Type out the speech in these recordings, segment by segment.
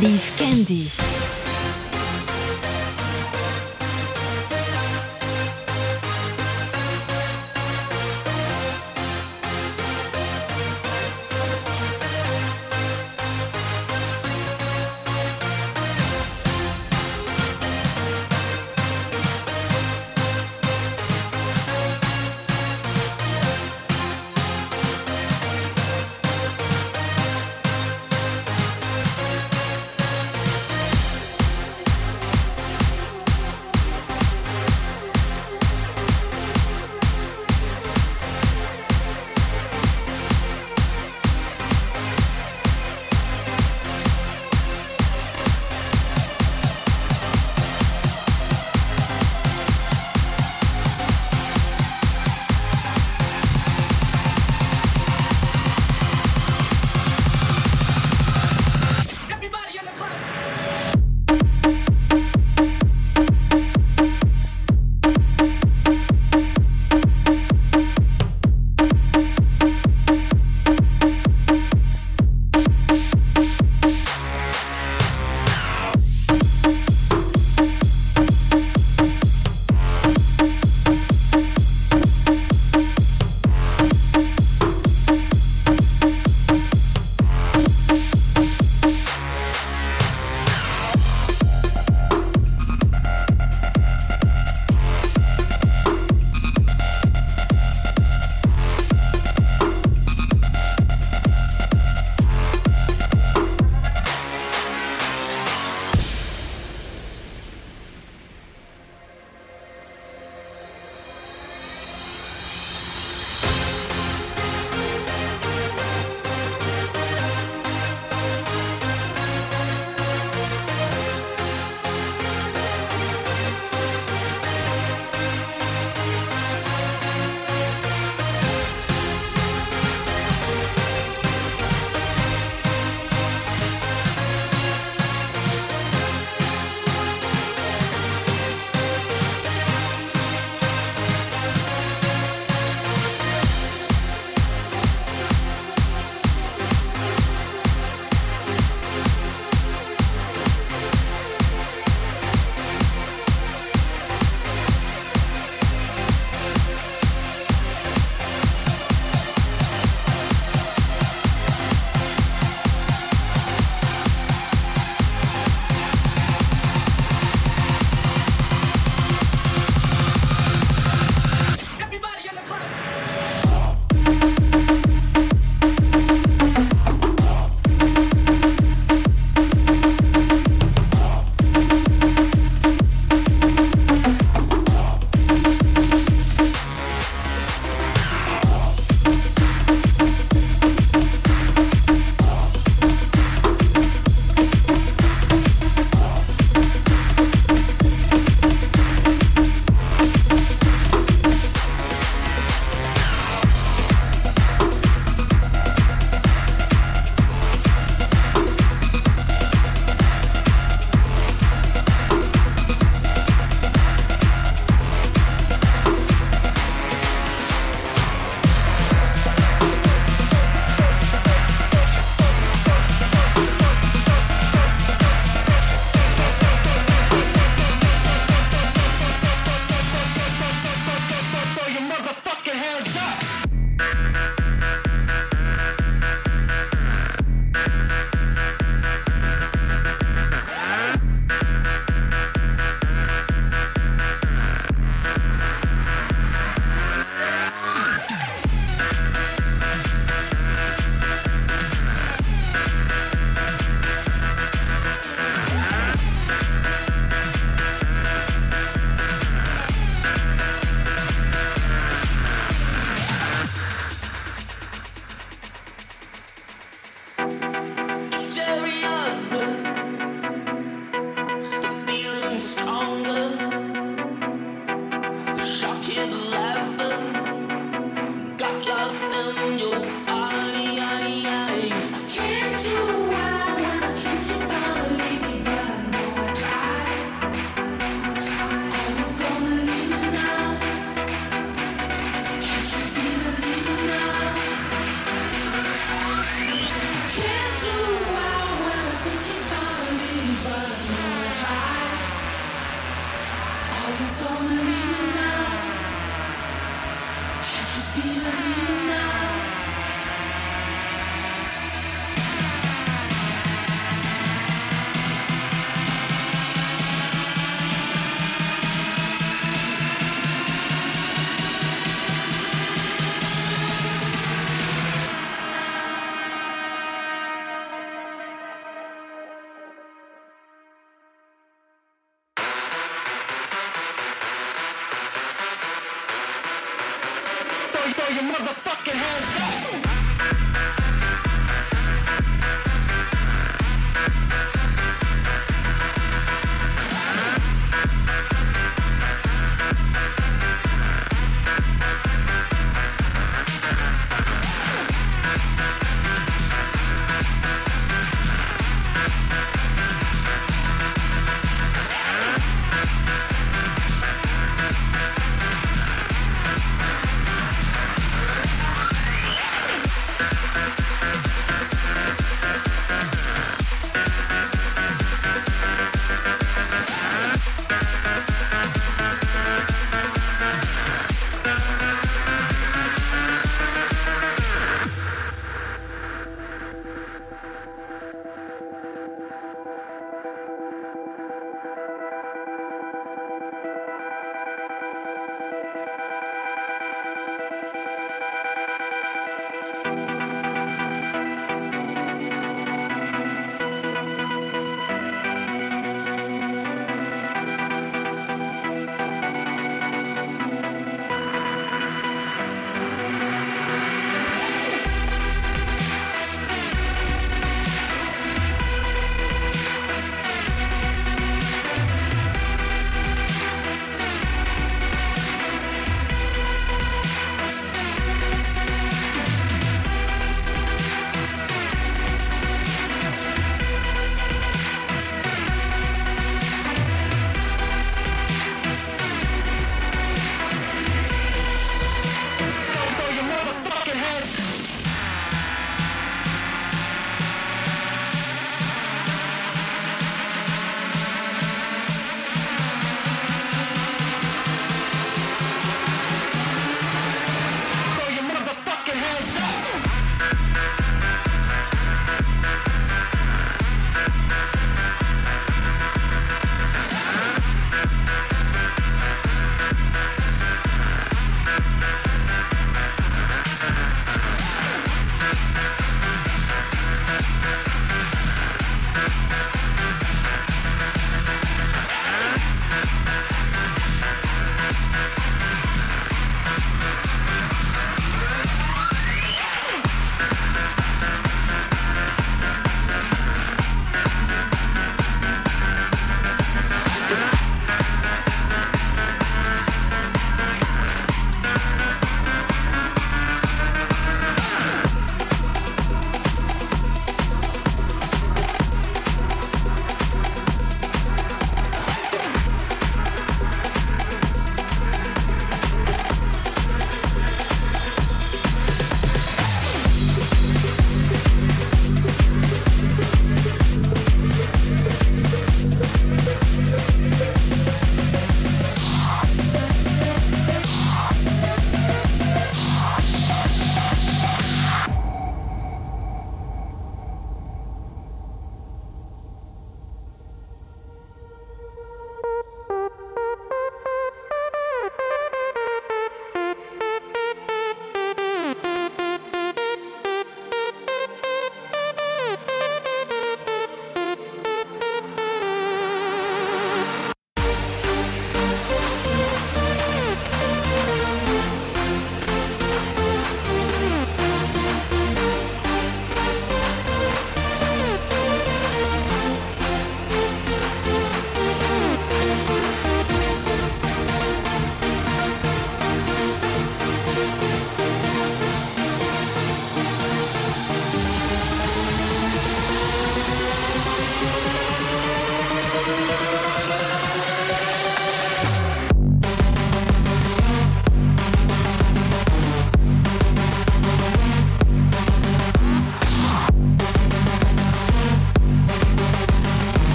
Liz Candy.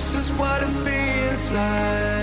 This is what it feels like.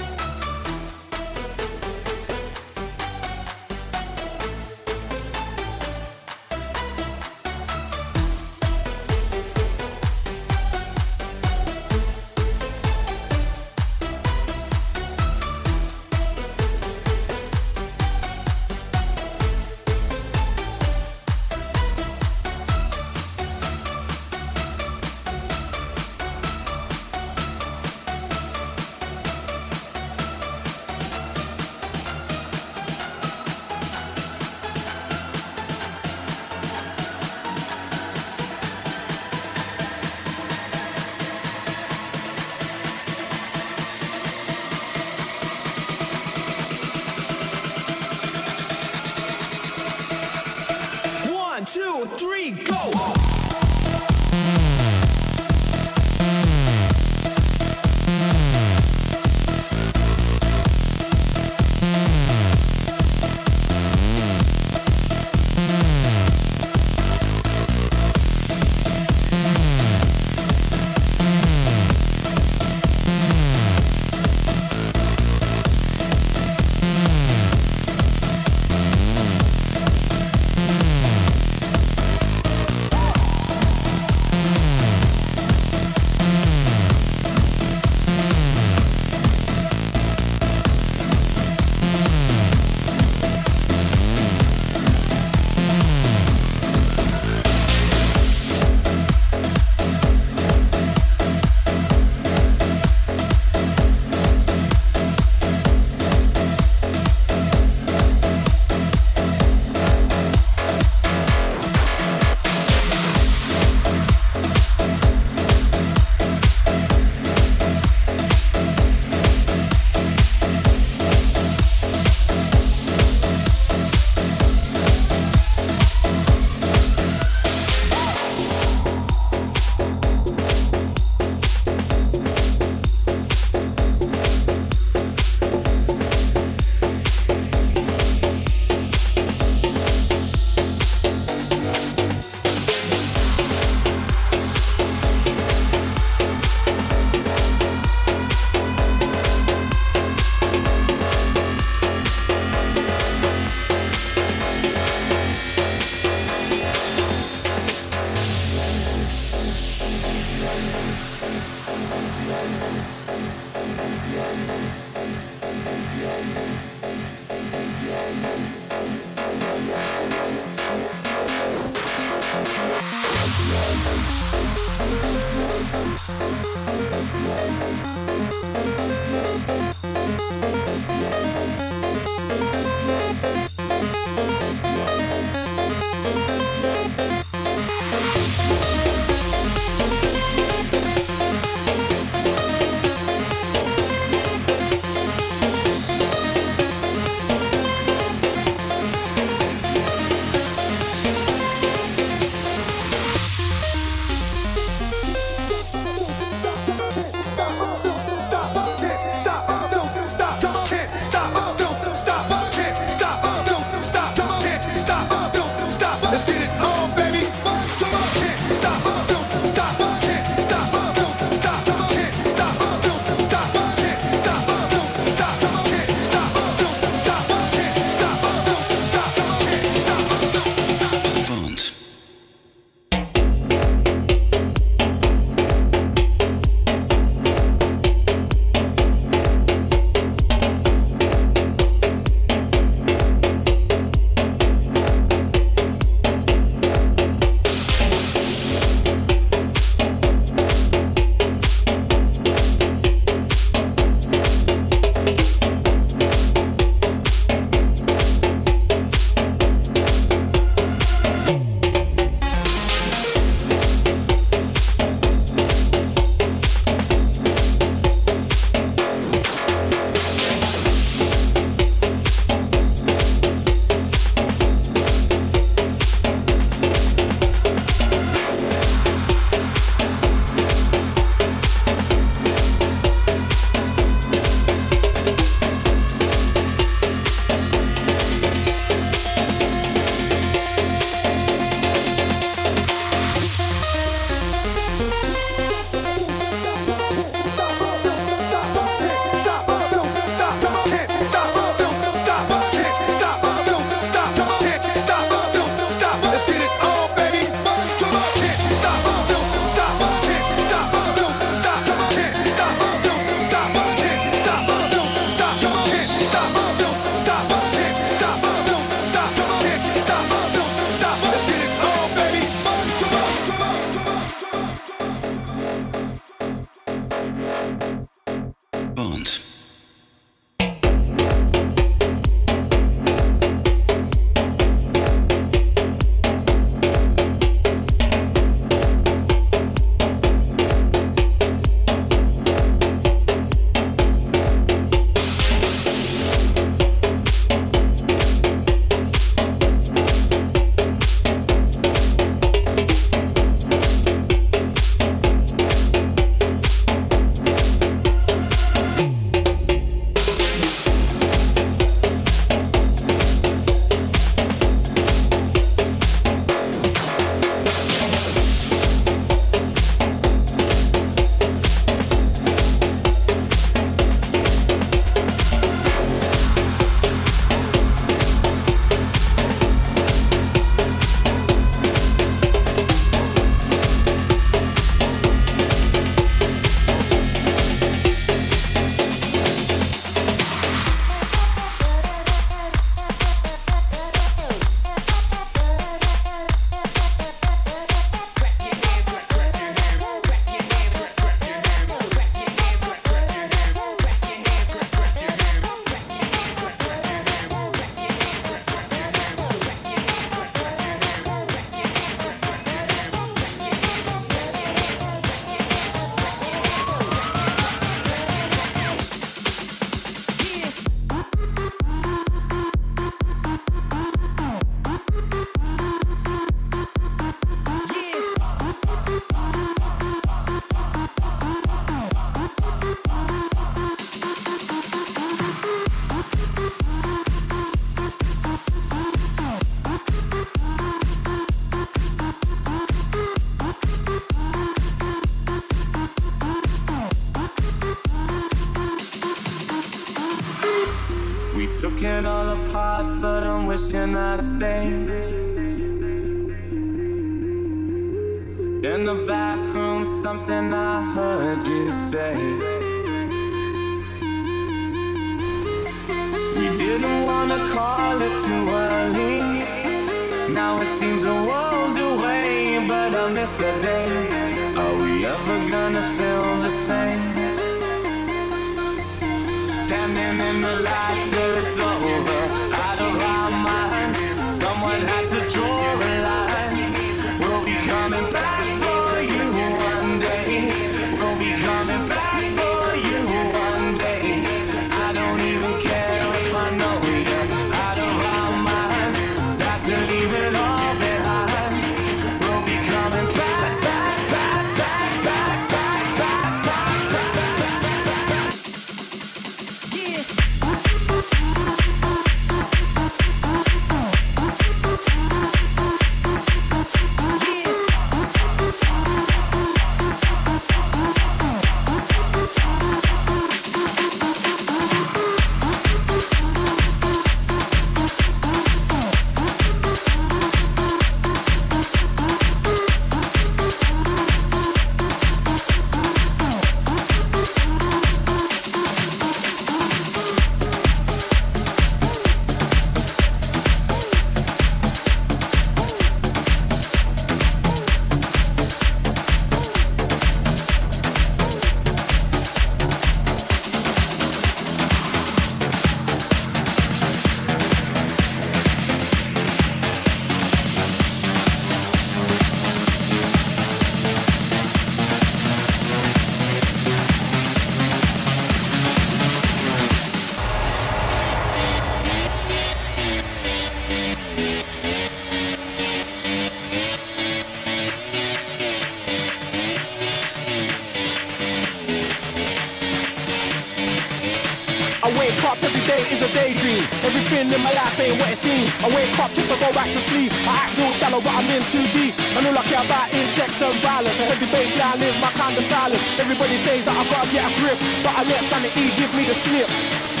the E, give me the slip.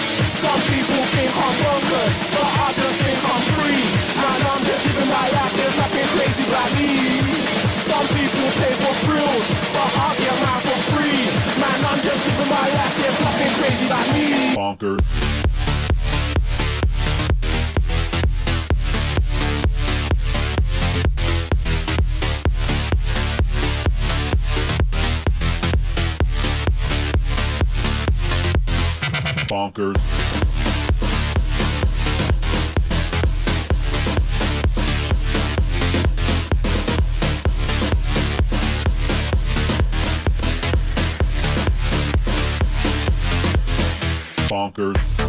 Bonkers. Bonkers.